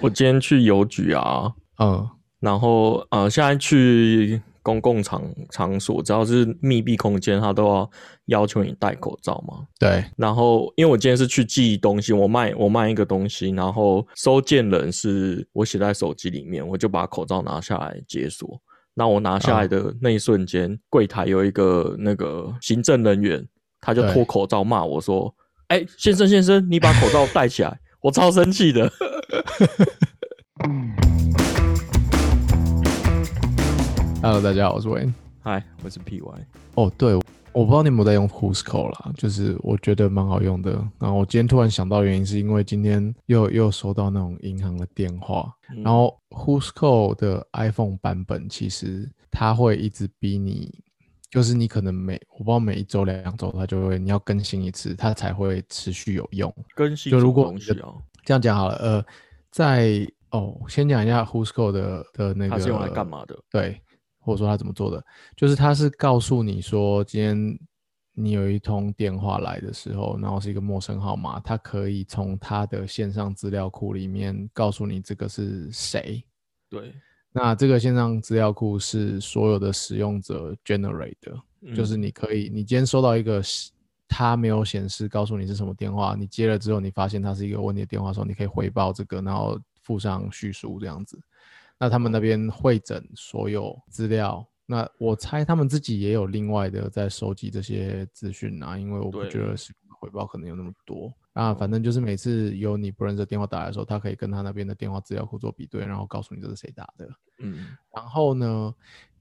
我今天去邮局啊，嗯，然后呃，现在去公共场场所，只要是密闭空间，他都要要求你戴口罩嘛。对，然后因为我今天是去寄东西，我卖我卖一个东西，然后收件人是我写在手机里面，我就把口罩拿下来解锁。那我拿下来的那一瞬间，柜台有一个那个行政人员，他就脱口罩骂我说：“哎，先生先生，你把口罩戴起来！” 我超生气的。Hello，大家好，我是 Wayne。嗨，我是 PY。哦，对，我不知道你有没有在用 Who'scall 啦，就是我觉得蛮好用的。然后我今天突然想到，原因是因为今天又又收到那种银行的电话，嗯然后 Who'scall 的 iPhone 版本其实它会一直逼你，就是你可能每我不知道每一周两周它就会你要更新一次，它才会持续有用。更新就如果东西啊，这样讲好了，呃，在哦，先讲一下 Who'scall 的的那个它是用来干嘛的？对，或者说他怎么做的，就是他是告诉你说，今天你有一通电话来的时候，然后是一个陌生号码，他可以从他的线上资料库里面告诉你这个是谁。对，那这个线上资料库是所有的使用者 generate 的，就是嗯你可以，你今天收到一个是它没有显示告诉你是什么电话，你接了之后，你发现它是一个有问题的电话的时候，你可以回报这个，然后附上叙述这样子。那他们那边会诊所有资料，那我猜他们自己也有另外的在收集这些资讯啊，因为我不觉得是回报可能有那么多啊。反正就是每次有你不认识的电话打来的时候，他可以跟他那边的电话资料库做比对，然后告诉你这是谁打的。嗯然后呢，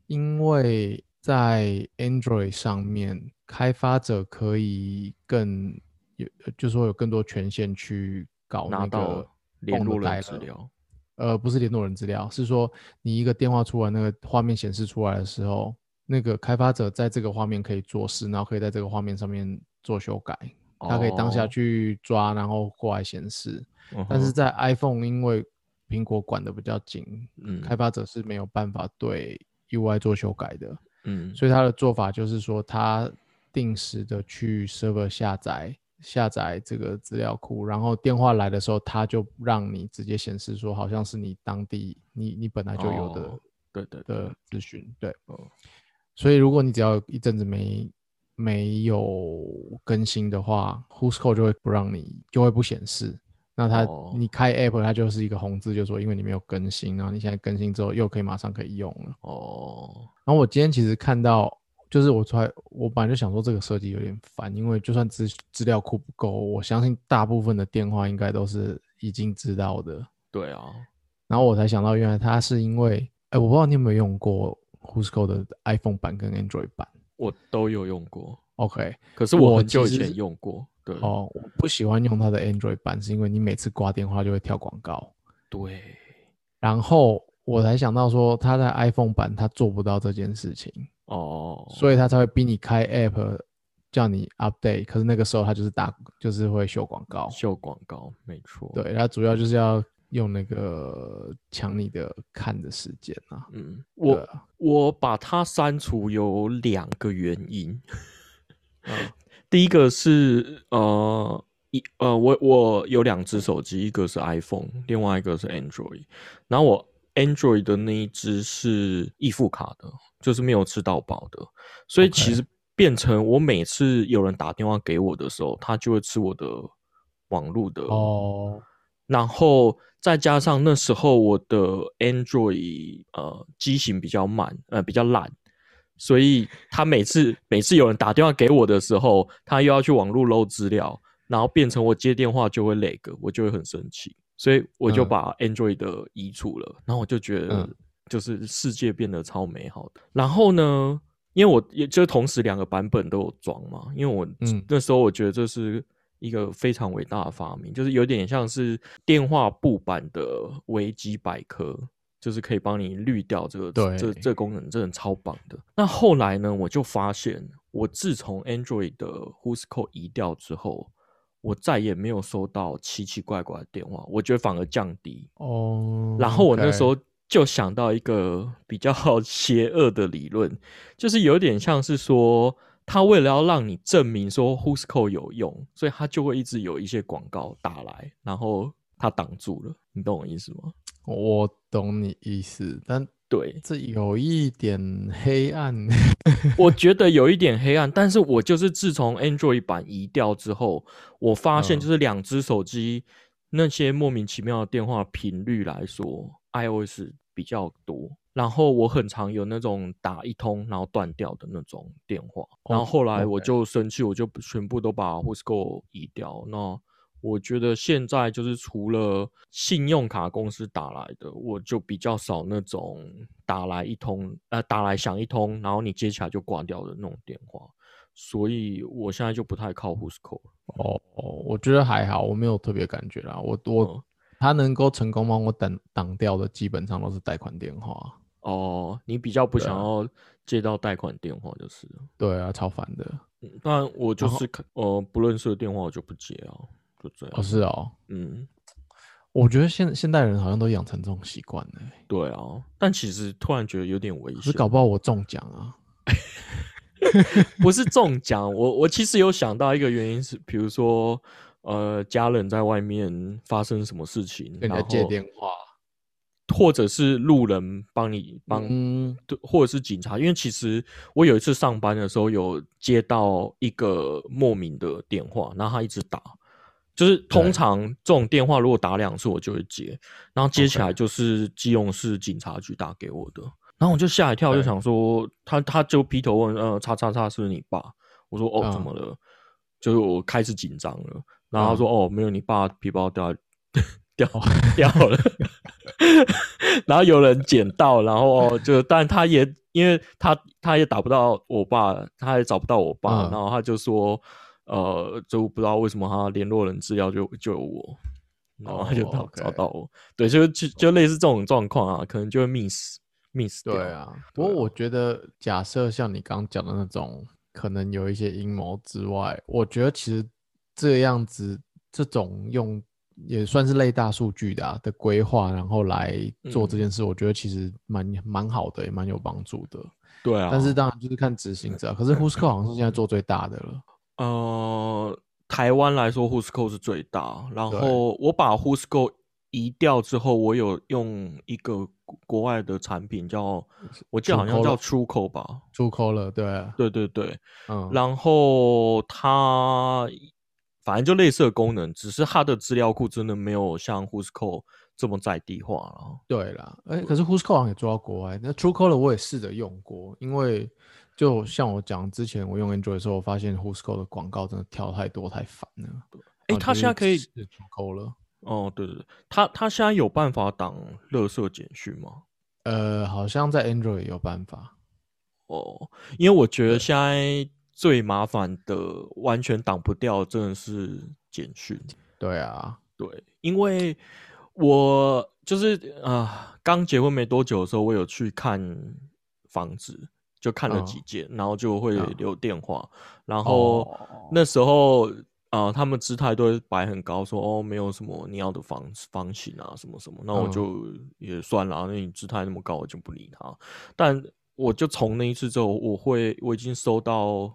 因为在 Android 上面，开发者可以更有，就是说有更多权限去搞那拿到个联络人资料。呃，不是联络人资料，是说你一个电话出来，那个画面显示出来的时候，那个开发者在这个画面可以做事，然后可以在这个画面上面做修改，他可以当下哦去抓，然后过来显示。嗯但是在 iPhone，因为苹果管的比较紧，嗯开发者是没有办法对 UI 做修改的，嗯所以他的做法就是说，他定时的去 server 下载下载这个资料库，然后电话来的时候，他就让你直接显示说，好像是你当地你你本来就有的、哦对对对的资讯，对。哦所以如果你只要一阵子没没有更新的话，Who'scall 就会不让你，就会不显示。那它、哦你开 App，它就是一个红字，就说因为你没有更新，然后你现在更新之后又可以马上可以用了。哦，然后我今天其实看到，就是我出来，我本来就想说这个设计有点烦，因为就算资资料库不够，我相信大部分的电话应该都是已经知道的。对啊，然后我才想到，原来它是因为，哎，我不知道你有没有用过 Who'scall 的 iPhone 版跟 Android 版。我都有用过，OK，可是我我很久以前用过。对哦，我不喜欢用它的 Android 版，是因为你每次挂电话就会跳广告。对，然后我才想到说，它在 iPhone 版它做不到这件事情，哦，所以它才会逼你开 App 叫你 update。可是那个时候它就是打，就是会秀广告。秀广告没错。，对，它主要就是要用那个抢你的看的时间啊。嗯，我啊我把它删除有两个原因。嗯。第一个是呃一呃我我有两只手机，一个是 iPhone，另外一个是 Android。然后我 Android 的那一只是易付卡的，就是没有吃到饱的，所以其实变成我每次有人打电话给我的时候，他就会吃我的网络的哦，然后再加上那时候我的 Android 呃机型比较慢，呃比较烂，所以他每次每次有人打电话给我的时候，他又要去网络搂资料，然后变成我接电话就会 lag，我就会很生气，所以我就嗯。把 Android 的移除了，然后我就觉得嗯。就是世界变得超美好的。然后呢，因为我也就同时两个版本都有装嘛，因为我嗯。那时候我觉得这是一个非常伟大的发明，就是有点像是电话布版的维基百科，就是可以帮你滤掉这个对这这功能，真的超棒的。那后来呢，我就发现，我自从 Android 的 Who'scall 移掉之后，我再也没有收到奇奇怪怪的电话，我觉得反而降低。哦，然后我那时候就想到一个 比较邪恶的理论，就是有点像是说，他为了要让你证明说 Who'scall 有用，所以他就会一直有一些广告打来，然后他挡住了，你懂我意思吗？我懂你意思，但对，这有一点黑暗。我觉得有一点黑暗，但是我就是自从 Android 版移掉之后，我发现嗯就是两只手机那些莫名其妙的电话频率来说，iOS 比较多。然后我很常有那种打一通然后断掉的那种电话，然后哦后来我就生气，我就全部都把 Whoosco 移掉。那我觉得现在就是除了信用卡公司打来的，我就比较少那种打来一通，呃，打来响一通，然后你接起来就挂掉的那种电话。所以我现在就不太靠 Whoosco 了。哦，我觉得还好，我没有特别感觉啦。我我、嗯他能够成功帮我挡挡掉的，基本上都是贷款电话。哦，你比较不想要接到贷款电话就是了。对啊，超烦的。嗯，但我就是呃不认识的电话我就不接啊，就这样。哦，是哦，嗯，我觉得现现代人好像都养成这种习惯了欸，对啊。但其实突然觉得有点危险可是，搞不好我中奖啊。不是中奖。我我其实有想到一个原因是，比如说呃家人在外面发生什么事情，跟人家借电话，或者是路人帮你帮或者是警察，因为其实我有一次上班的时候有接到一个莫名的电话，然后他一直打，就是通常这种电话如果打两次我就会接，然后接起来就是基隆市警察局打给我的，然后我就吓一跳，就想说他他就劈头问，呃，叉叉叉是不是你爸？我说哦，怎嗯么了？就是我开始紧张了，然后他说、哦，没有，你爸皮包掉 掉 掉了，然后有人捡到，然后哦就，但他也因为他他也打不到我爸，他也找不到我爸，嗯。然后他就说，呃，就不知道为什么他联络人资料就就有我，然后他就哦找、找到我，对，就就就类似这种状况啊，可能就会 miss miss 掉，对啊。不过我觉得，假设像你刚刚讲的那种，可能有一些阴谋之外，我觉得其实这样子这种用也算是类大数据的、啊、的规划，然后来做这嗯件事，我觉得其实蛮蛮好的，也蛮有帮助的。对啊，但是当然就是看执行者啊，可是 Whoosco 好像是现在做最大的了。呃，台湾来说，Whoosco 是最大。然对后我把 Whoosco 移掉之后，我有用一个国国外的产品叫，我记得好像叫 Trueco 吧。出口了，对啊，对对对，嗯，然后它反正就类似的功能，只是它的资料库真的没有像 Whoosco 这么在地化了。对啦，哎、可是 Whoosco 好像也做到国外。那 Truecaller 我也试着用过，因为就像我讲之前我用 Android 的时候，我发现 Whoosco 的广告真的跳太多，太烦了。诶，然后就它现在可以是 Truecaller，哦，对对对，他他现在有办法挡垃圾简讯吗？呃，好像在 Android 也有办法。哦，因为我觉得对现在最麻烦的、完全挡不掉，真的是简讯。对啊，对，因为我就是啊，刚、结婚没多久的时候，我有去看房子，就看了嗯。几间，然后就会嗯。留电话，然后哦。那时候。啊、他们姿态都会摆很高，说哦，没有什么你要的房房型啊，什么什么，那我嗯。就也算了啊，那你姿态那么高，我就不理他。但我就从那一次之后，我会我已经收到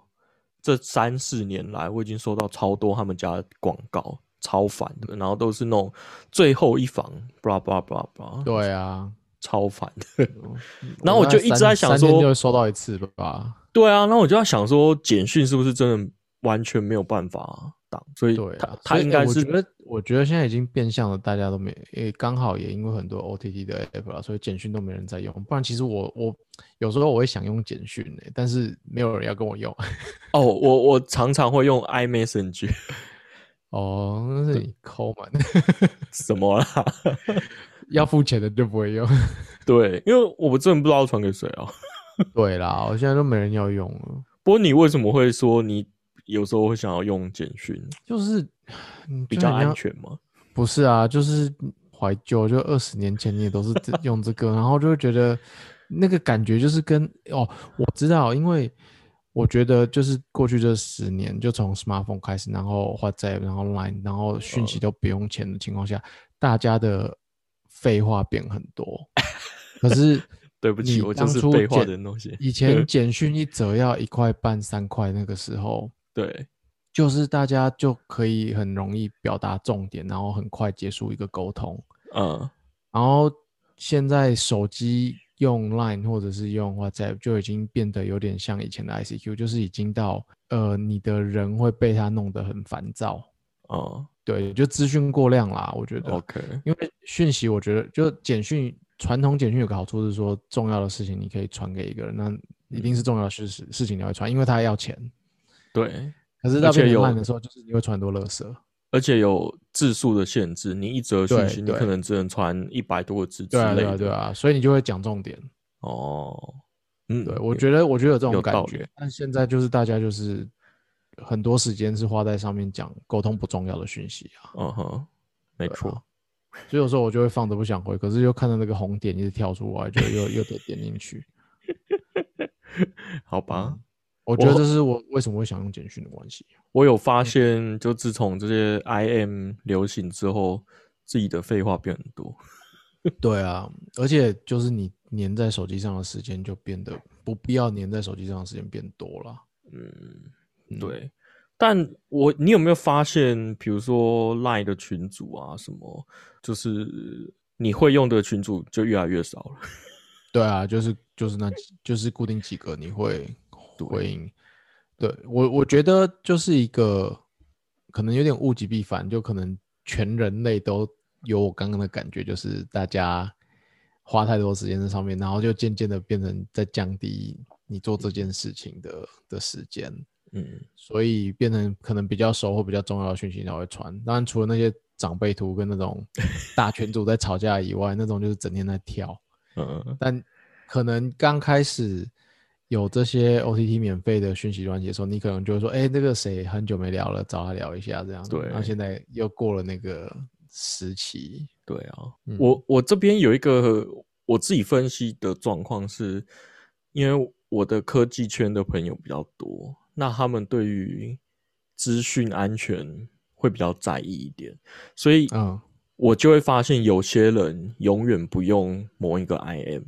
这三四年来，我已经收到超多他们家的广告，超烦的，然后都是那种最后一房，blah blah blah blah，对啊，超烦的。嗯然后我就一直在想说三天就会收到一次了吧？对啊，然后我就在想说，简讯是不是真的完全没有办法挡？所以他对啊，他应该是欸我觉得，我觉得现在已经变相了，大家都没，也刚好也因为很多 OTT 的 app 了，所以简讯都没人在用。不然其实我我有时候我会想用简讯呢，但是没有人要跟我用。哦，我我常常会用 iMessage 哦，那是你抠嘛，什么啦？要付钱的就不会用。对，因为我真的不知道传给谁啊。对啦，我现在都没人要用了，不过你为什么会说你有时候会想要用简讯，就是嗯比较安全吗？不是啊，就是怀旧，就二十年前你也都是这用这个，然后就会觉得那个感觉就是跟哦，我知道，因为我觉得就是过去这十年，就从 smartphone 开始，然后 WhatsApp，然后 Line，然后讯息都不用钱的情况下，大家的废话变很多。可是 对不起，我就是废话的东西。以前 简讯一则要一块半三块，那个时候对就是大家就可以很容易表达重点，然后很快结束一个沟通。嗯然后现在手机用 Line 或者是用 WhatsApp 就已经变得有点像以前的 ICQ，就是已经到呃你的人会被它弄得很烦躁。哦对，就资讯过量啦，我觉得。，OK，因为讯息，我觉得就简讯，传统简讯有个好处是说，重要的事情你可以传给一个人，那一定是重要的事事事情你会传，因为他要钱。对，可是到变成而且有 Line 的时候，就是你会传很多垃圾。而且有字数的限制，你一则讯息你可能只能传一百多个字之对啊，类对啊，对。啊，所以你就会讲重点。哦，嗯，对，我觉得我觉得有这种感觉，但现在就是大家就是很多时间是花在上面讲沟通不重要的讯息啊，嗯哼，没错，所以有时候我就会放着不想回，可是又看到那个红点一直跳出来，就又又得点进去。好吧。我觉得这是我为什么会想用简讯的关系。我有发现，就自从这些 IM 流行之后，自己的废话变很多。对啊，而且就是你粘在手机上的时间就变得不必要粘在手机上的时间变多了。嗯，嗯，对。但我你有没有发现，比如说 Line 的群组啊，什么，就是你会用的群组就越来越少了。对啊，就是就是那几就是固定几个你会回应。对我我觉得就是一个可能有点物极必反，就可能全人类都有我刚刚的感觉，就是大家花太多时间在上面，然后就渐渐的变成在降低你做这件事情的的时间。嗯，所以变成可能比较熟或比较重要的讯息才会传。当然，除了那些长辈图跟那种 大群主在吵架以外，那种就是整天在跳。嗯，但可能刚开始有这些 OTT 免费的讯息软件的时候，你可能就会说：“哎、那个谁很久没聊了，找他聊一下。”这样子。对那现在又过了那个时期。对啊，嗯我我这边有一个我自己分析的状况是，因为我的科技圈的朋友比较多，那他们对于资讯安全会比较在意一点，所以嗯，我就会发现有些人永远不用某一个 IM，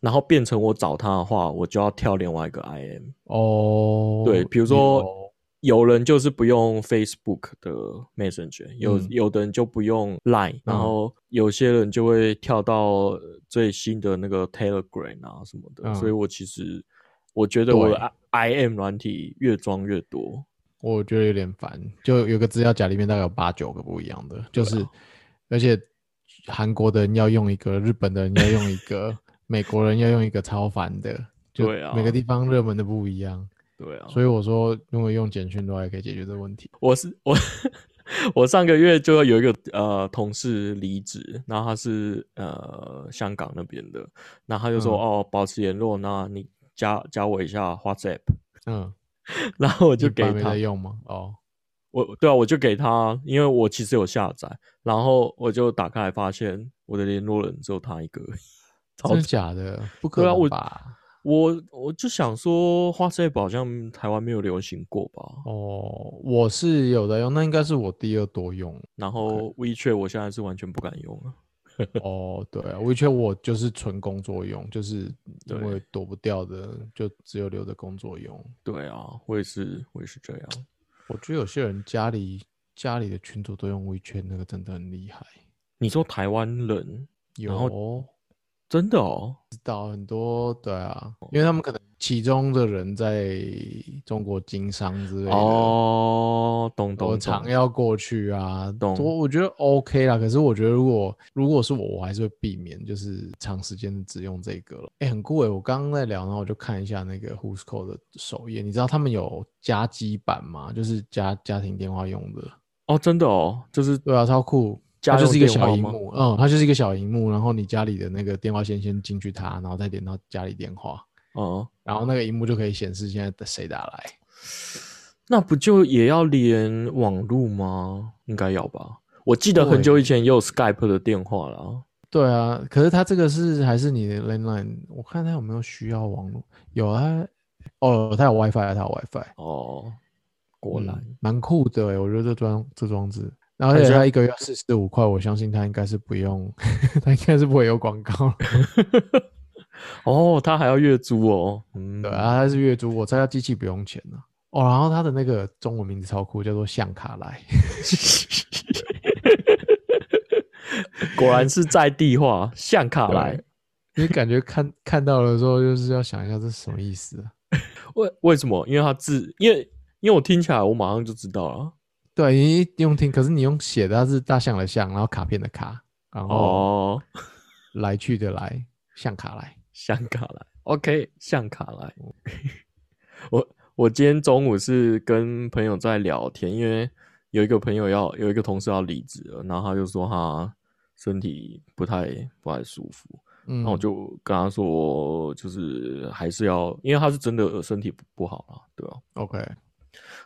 然后变成我找他的话，我就要跳另外一个 IM。哦，对，比如说有。有人就是不用 Facebook 的 Messenger，有、嗯。有的人就不用 Line，、然嗯。后有些人就会跳到最新的那个 Telegram 啊什么的，嗯。所以我其实我觉得我的 IM 软体越装越多。我觉得有点烦，就有个资料夹里面大概有八九个不一样的，啊就是、而且韩国的人要用一个，日本的人要用一个，美国人要用一个，超烦的。就对啊每个地方热门的不一样，对啊，所以我说如果用简讯的话，也可以解决这个问题。我是我，我上个月就有一个呃同事离职，然后他是呃香港那边的，然后他就说、嗯哦保持联络，那你加加我一下 WhatsApp，嗯，然后我就给他，用吗？哦，我对啊，我就给他，因为我其实有下载，然后我就打开来发现我的联络人只有他一个，真的假的？不可 对啊我能吧？我我就想说 WhatsApp 好像台湾没有流行过吧，哦，我是有的用，那应该是我第二多用。然后 WeChat 我现在是完全不敢用了。哦，对啊，WeChat 我就是纯工作用，就是因对为躲不掉的，就只有留着工作用。对啊，我也是，我也是这样。我觉得有些人家里家里的群主都用 WeChat，那个真的很厉害。你说台湾人然后有真的哦？知道很多，对啊，因为他们可能其中的人在中国经商之类的，哦，懂我懂常。要过去啊，懂我我觉得 OK 啦。可是我觉得如果如果是我，我还是会避免，就是长时间只用这个了。哎、很酷哎！我刚刚在聊，然后我就看一下那个 Who's Call 的首页，你知道他们有加机版吗？就是家家庭电话用的。哦，真的哦，就是对啊，超酷。家它就是一个小荧幕，嗯，它就是一个小荧幕，然后你家里的那个电话线先进去它，然后再连到家里电话，哦，然后那个荧幕就可以显示现在谁打来。那不就也要连网路吗？应该要吧。我记得很久以前也有 Skype 的电话啦。对啊，可是它这个是还是你的 landline，我看它有没有需要网络？有啊，哦，它有 WiFi，啊它有 WiFi，哦，果然，嗯蛮酷的诶，我觉得这装这装置，然后而且他一个月四十五块，我相信他应该是不用，他应该是不会有广告。哦，他还要月租哦。嗯，对啊，他是月租，我猜他机器不用钱呢、哦，然后他的那个中文名字超酷，叫做向卡莱。果然是在地化，向卡莱。你感觉看看到了之后，就是要想一下这是什么意思啊？为为什么？因为他字，因为因为我听起来，我马上就知道了。对，你用听，可是你用写的，它是大象的象，然后卡片的卡，然后来去的来，象卡来，象卡来。OK，象卡来。我我今天中午是跟朋友在聊天，因为有一个朋友要有一个同事要离职了，然后他就说他身体不太不太舒服。那我就跟他说，就是还是要，因为他是真的身体不好了，对吧？OK，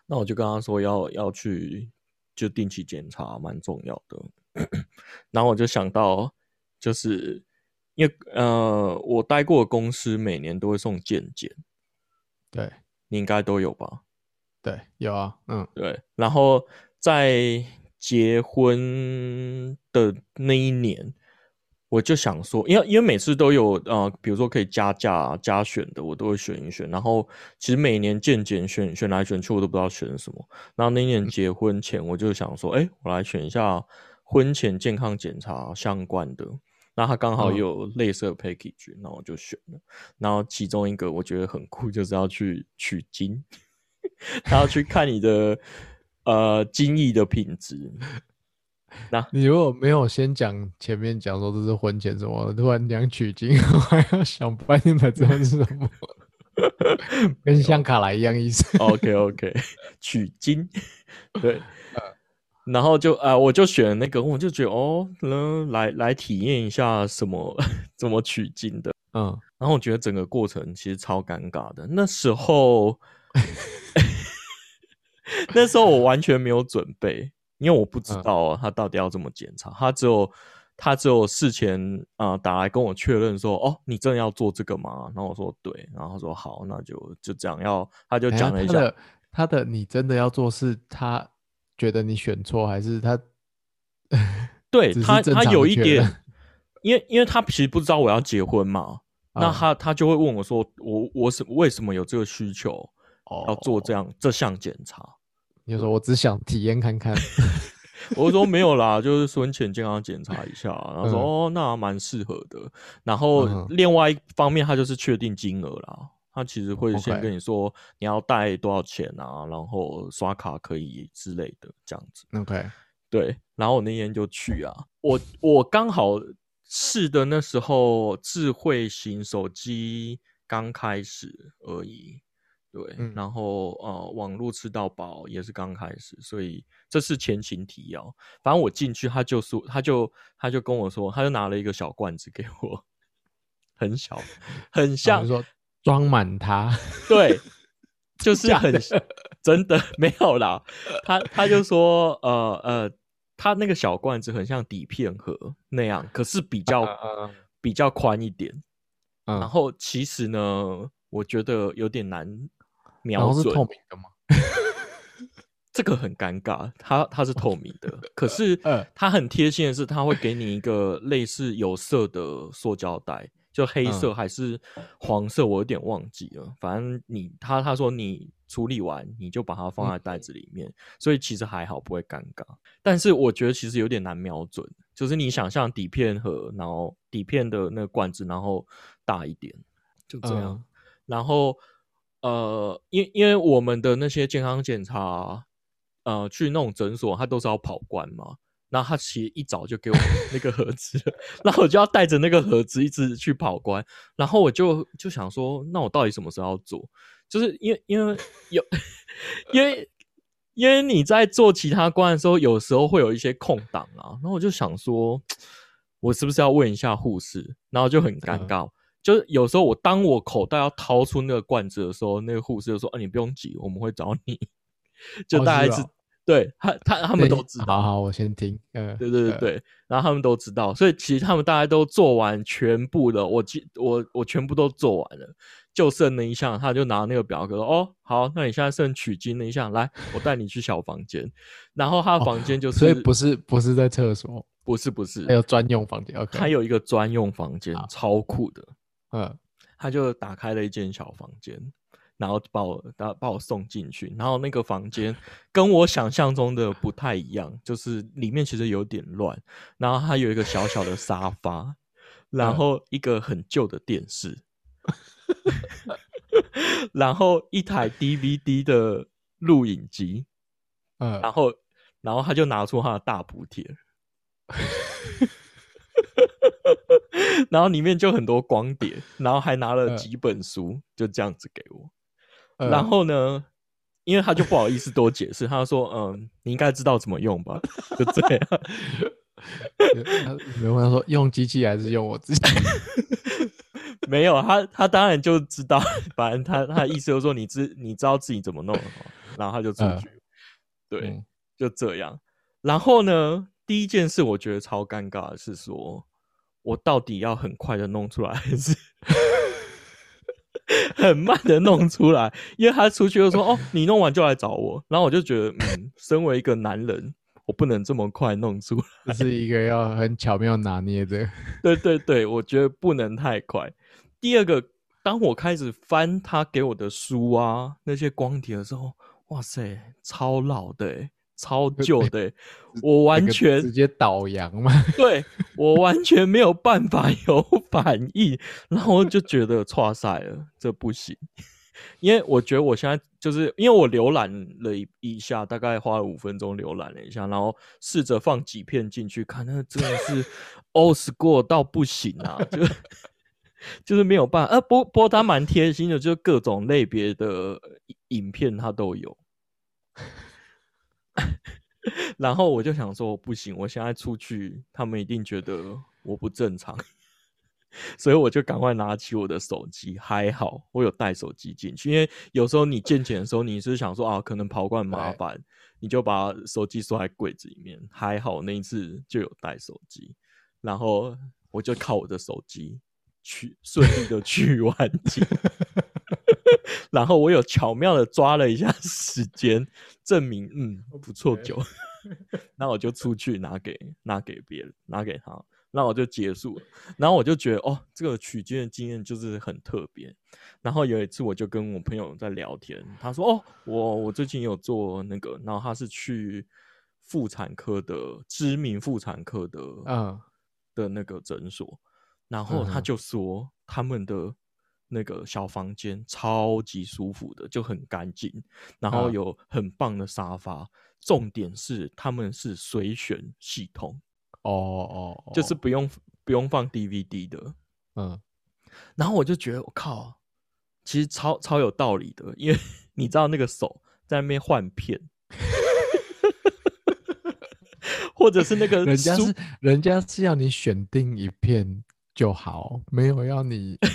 那我就跟他说要要去就定期检查，蛮重要的。然后我就想到，就是因为呃，我待过的公司每年都会送健检，对你应该都有吧？对，有啊，嗯，对。然后在结婚的那一年。我就想说，因为因为每次都有呃，比如说可以加价加选的，我都会选一选。然后其实每年健检选选来选去，我都不知道选什么。然后那年结婚前，我就想说，哎，我来选一下婚前健康检查相关的。那他刚好有类似的 package，那我就选了。然后其中一个我觉得很酷，就是要去取精，他要去看你的呃精液的品质。那你如果没有先讲前面讲说这是婚前什么，突然讲取经，我还要想半天才知道是什么，跟像卡莱一样意思。OK OK，取经，对，然后就啊，我就选那个，我就觉得哦，来来体验一下什么怎么取经的，嗯，然后我觉得整个过程其实超尴尬的，那时候，那时候我完全没有准备。因为我不知道他到底要怎么检查，他只有他只有事前啊打来跟我确认说，哦，你真的要做这个吗？然后我说对，然后他说好，那就就这样要，他就讲了一下，他的你真的要做是他觉得你选错还是他？对他他有一点，因为因为他其实不知道我要结婚嘛，那他他就会问我说，我我是为什么有这个需求要做这样这项检查？你说我只想体验看看，我说没有啦，就是婚前健康检查一下，然后说哦，那蛮适合的。然后另外一方面，他就是确定金额啦，他其实会先跟你说你要带多少钱啊，然后刷卡可以之类的这样子。OK，对。然后我那天就去啊，我我刚好试的那时候智慧型手机刚开始而已。对，然后呃，网络吃到饱也是刚开始，所以这是前情提要。反正我进去，他就说，他就他就跟我说，他就拿了一个小罐子给我，很小，很像说装满它。对，就是很真的没有啦。他他就说，呃呃，他那个小罐子很像底片盒那样，可是比较比较宽一点。然后其实呢，我觉得有点难。瞄准是透明的吗？这个很尴尬，它它是透明的，可是它很贴心的是，它会给你一个类似有色的塑胶袋，就黑色还是黄色，我有点忘记了。反正你他他说你处理完你就把它放在袋子里面，所以其实还好不会尴尬。但是我觉得其实有点难瞄准，就是你想象底片盒，然后底片的那个罐子，然后大一点，就这样，然后。呃，因因为我们的那些健康检查，呃，去那种诊所，他都是要跑关嘛。那他其实一早就给我那个盒子，然后我就要带着那个盒子一直去跑关。然后我就就想说，那我到底什么时候要做？就是因为因为有，因为因为你在做其他关的时候，有时候会有一些空档啊。然后我就想说，我是不是要问一下护士？然后就很尴尬。就是有时候我当我口袋要掏出那个罐子的时候，那个护士就说：“啊，你不用急，我们会找你。”就大概是对他他他们都知道。好好，我先听。嗯，对对对对，然后他们都知道，所以其实他们大家都做完全部的，我我我全部都做完了，就剩那一项，他就拿那个表格说：“哦，好，那你现在剩取经那一项，来，我带你去小房间。”然后他的房间就是，所以不是不是在厕所，不是不是，还有专用房间。OK，他有一个专用房间，超酷的。嗯，他就打开了一间小房间，然后把我把把我送进去，然后那个房间 跟我想象中的不太一样，就是里面其实有点乱，然后他有一个小小的沙发，然后一个很旧的电视，然后一台 DVD 的录影机，嗯，然后然后他就拿出他的大补贴。然后里面就很多光碟，然后还拿了几本书，就这样子给我。然后呢，因为他就不好意思多解释，他说：“嗯，你应该知道怎么用吧？”就这样。没有他说用机器还是用我自己？没有，他他当然就知道，反正他他意思就是说，你知你知道自己怎么弄，然后他就出去。对，就这样。然后呢，第一件事我觉得超尴尬的是说。我到底要很快的弄出来，还是 很慢的弄出来？因为他出去就说：“哦，你弄完就来找我。”然后我就觉得，嗯，身为一个男人，我不能这么快弄出来，这是一个要很巧妙拿捏的。对对对，我觉得不能太快。第二个，当我开始翻他给我的书啊，那些光碟的时候，哇塞，超老的。超旧的，我完全直接倒洋嘛？对我完全没有办法 有反应，然后就觉得错赛了，这不行。因为我觉得我现在就是因为我浏览了一一下，大概花了五分钟浏览了一下，然后试着放几片进去看，那真的是 old school 到不行啊，就就是没有办法。呃，不不过他蛮贴心的，就是各种类别的影片他都有。然后我就想说，不行，我现在出去，他们一定觉得我不正常，所以我就赶快拿起我的手机。还好我有带手机进去，因为有时候你见钱的时候，你是想说啊，可能跑惯麻烦，你就把手机锁在柜子里面。还好那一次就有带手机，然后我就靠我的手机去顺利的去 完钱。然后我有巧妙的抓了一下时间，证明嗯不错酒，那我就出去拿给拿给别人，拿给他，那我就结束了。然后我就觉得哦，这个取经的经验就是很特别。然后有一次我就跟我朋友在聊天，他说哦，我我最近有做那个，然后他是去妇产科的知名妇产科的嗯的那个诊所，然后他就说他们的。那个小房间超级舒服的，就很干净，然后有很棒的沙发。重点是他们是随选系统，哦哦，就是不用不用放 DVD 的，嗯。然后我就觉得我靠，其实超超有道理的，因为 你知道那个手在那边换片，或者是那个人家是人家是要你选定一片就好，没有要你。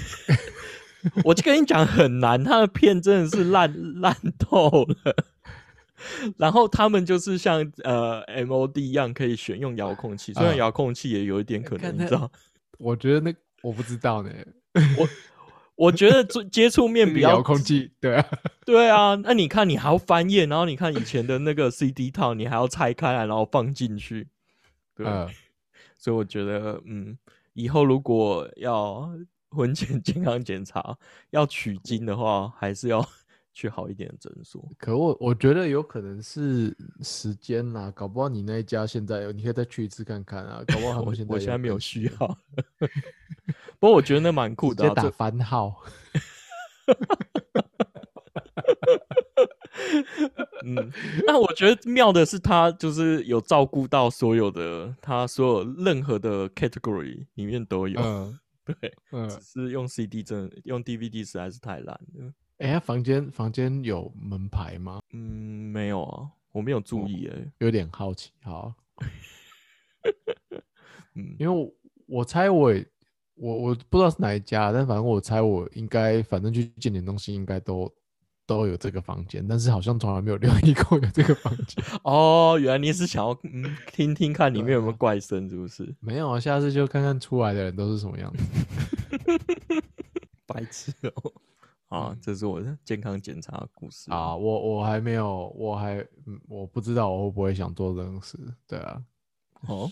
我就跟你讲很难，他的片真的是烂 烂透了。然后他们就是像呃 MOD 一样可以选用遥控器，虽然遥控器也有一点可能，你知道？我觉得那我不知道呢。我我觉得接接触面比较 遥控器，对啊，对啊。那你看，你还要翻页，然后你看以前的那个 CD 套，你还要拆开来，然后放进去。对，所以我觉得，嗯，以后如果要。婚前健康检查要取经的话，还是要 去好一点的诊所。可我我觉得有可能是时间啦，搞不好你那一家现在有，你可以再去一次看看啊。搞不好他们现在我现在没有需要。不过我觉得那蛮酷的，直接打番号。嗯，那我觉得妙的是，他就是有照顾到所有的，他所有任何的 category 里面都有。对，嗯，只是用 CD 真用 DVD 实在是太烂了。哎，房间房间有门牌吗？嗯，没有啊，我没有注意，哎，有点好奇。好，嗯，因为我我猜我我我不知道是哪一家，但反正我猜我应该反正去见点东西应该都。都有这个房间，但是好像从来没有留意过有这个房间。哦，原来你是想要嗯听听看里面有没有怪声，是不是？没有啊，下次就看看出来的人都是什么样子。白痴哦！啊，这是我的健康检查故事啊。我我还没有，我还我不知道我会不会想做这种事。对啊，哦，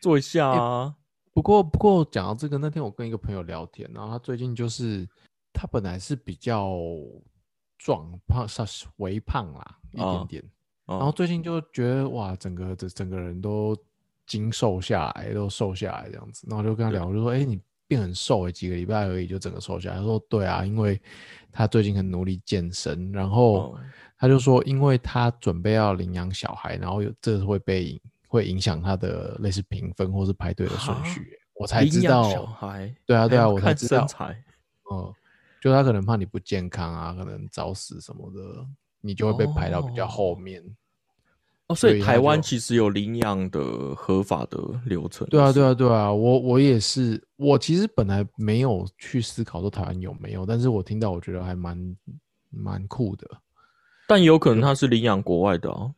做一下啊。不过不过讲到这个，那天我跟一个朋友聊天，然后他最近就是他本来是比较壮胖，稍微胖啦一点点，然后哦，最近就觉得哇，整个整整个人都精瘦下来，都瘦下来这样子。然后我就跟他聊，我就说：“哎、你变很瘦哎、几个礼拜而已就整个瘦下来。”他说：“对啊，因为他最近很努力健身，然后哦他就说，因为他准备要领养小孩，然后有这会被影会影响他的类似评分或是排队的顺序欸。我才知道小道，孩，对啊对啊我才知道身材。嗯，就他可能怕你不健康啊，可能早死什么的，你就会被排到比较后哦面。哦，所所以台湾其实有领养的合法的流程。对啊，对啊，啊，对啊，我我也是，我其实本来没有去思考说台湾有没有，但是我听到我觉得还蛮蛮酷的。但有可能他是领养国外的啊，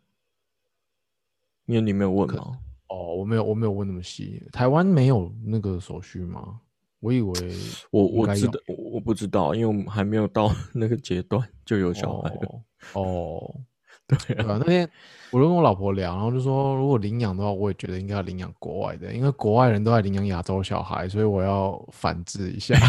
因为你没有问吗。哦，我没有我没有问那么细，台湾没有那个手续吗？我以为我我知道，我我不知道，因为我们还没有到 那个阶段就有小孩了。哦 哦，对啊，那天我就跟我老婆聊，然后就说，如果领养的话，我也觉得应该要领养国外的，因为国外人都在领养亚洲小孩，所以我要反制一下。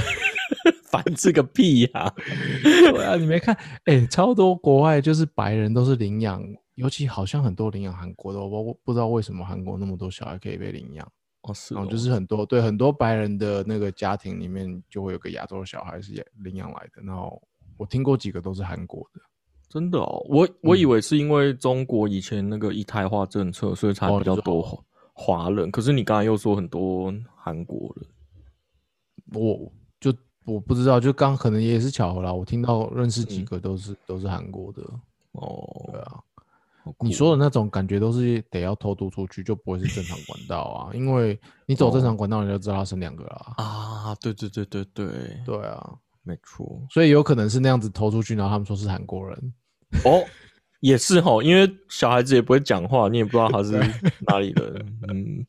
反制个屁呀、对啊，你没看？哎、超多国外就是白人都是领养，尤其好像很多领养韩国的，我不不知道为什么韩国那么多小孩可以被领养，哦，是哦，然后就是很多对很多白人的那个家庭里面就会有个亚洲小孩是亚领养来的，然后我听过几个都是韩国的。真的哦。我我以嗯为是因为中国以前那个一胎化政策，所以才比较多华华人。可是你刚才又说很多韩国人，我就我不知道，就刚可能也是巧合啦。我听到认识几嗯个都是、都是韩国的，哦，对啊。你说的那种感觉都是得要偷渡出去，就不会是正常管道啊，因为你走正常管道，你就知道他生两个啦。啊，对对对对对，对啊，没错。所以有可能是那样子偷出去，然后他们说是韩国人。哦，也是哈，因为小孩子也不会讲话，你也不知道他是哪里人。嗯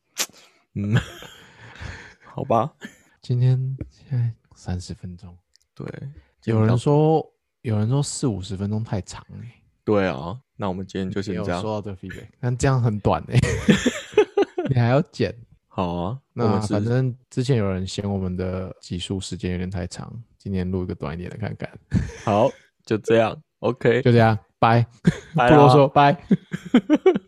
嗯，好吧，今天现在三十分钟，对，有人说有人说四五十分钟太长哎、对啊，那我们今天就先这样。说到这个 feedback，但这样很短哎、你还要剪。好啊，那反正之前有人嫌我们的集数时间有点太长，今天录一个短一点的看看。好，就这样，OK，就这样，拜，拜不啰嗦，拜。